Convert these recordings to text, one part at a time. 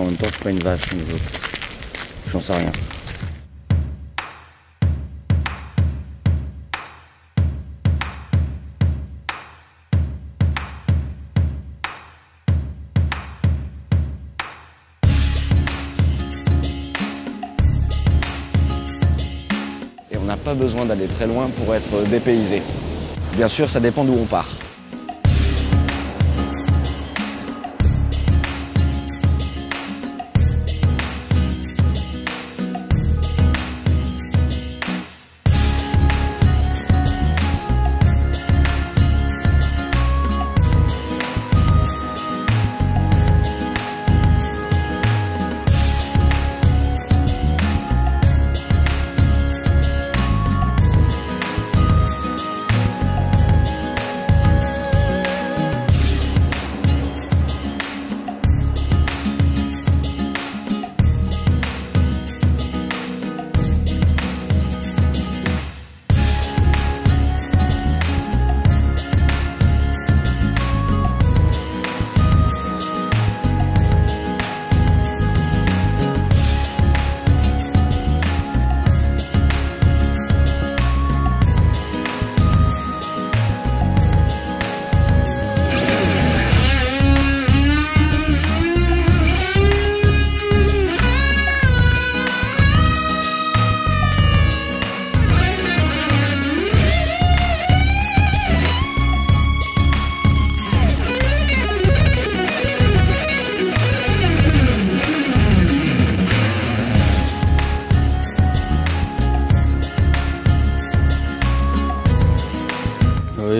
en même temps, je pas une vache, je- j'en sais rien. Et on n'a pas besoin d'aller très loin pour être dépaysé. Bien sûr, ça dépend d'où on part.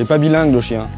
Pas bilingue le chien.